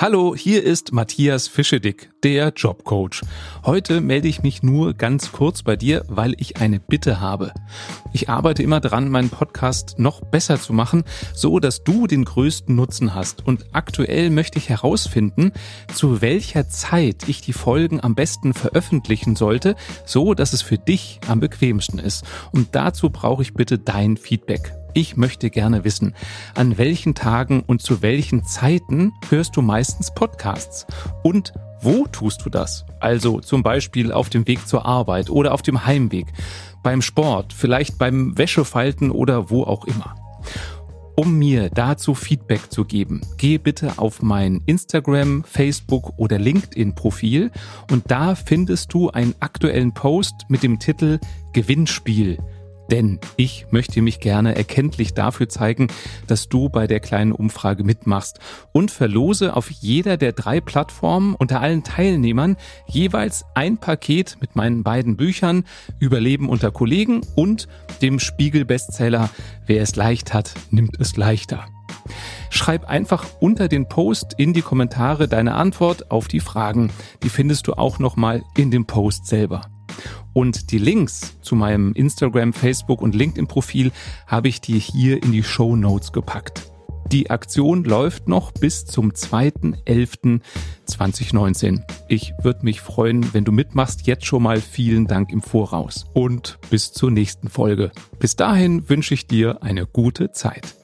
Hallo, hier ist Matthias Fischedick, der Jobcoach. Heute melde ich mich nur ganz kurz bei dir, weil ich eine Bitte habe. Ich arbeite immer dran, meinen Podcast noch besser zu machen, so dass du den größten Nutzen hast. Und aktuell möchte ich herausfinden, zu welcher Zeit ich die Folgen am besten veröffentlichen sollte, so dass es für dich am bequemsten ist. Und dazu brauche ich bitte dein Feedback. Ich möchte gerne wissen, an welchen Tagen und zu welchen Zeiten hörst du meistens Podcasts? Und wo tust du das? Also zum Beispiel auf dem Weg zur Arbeit oder auf dem Heimweg, beim Sport, vielleicht beim Wäschefalten oder wo auch immer. Um mir dazu Feedback zu geben, gehe bitte auf mein Instagram, Facebook oder LinkedIn-Profil und da findest du einen aktuellen Post mit dem Titel Gewinnspiel denn ich möchte mich gerne erkenntlich dafür zeigen, dass du bei der kleinen Umfrage mitmachst und verlose auf jeder der drei Plattformen unter allen Teilnehmern jeweils ein Paket mit meinen beiden Büchern Überleben unter Kollegen und dem Spiegel-Bestseller Wer es leicht hat, nimmt es leichter. Schreib einfach unter den Post in die Kommentare deine Antwort auf die Fragen. Die findest du auch nochmal in dem Post selber. Und die Links zu meinem Instagram, Facebook und LinkedIn-Profil habe ich dir hier in die Show Notes gepackt. Die Aktion läuft noch bis zum 2.11.2019. Ich würde mich freuen, wenn du mitmachst. Jetzt schon mal vielen Dank im Voraus und bis zur nächsten Folge. Bis dahin wünsche ich dir eine gute Zeit.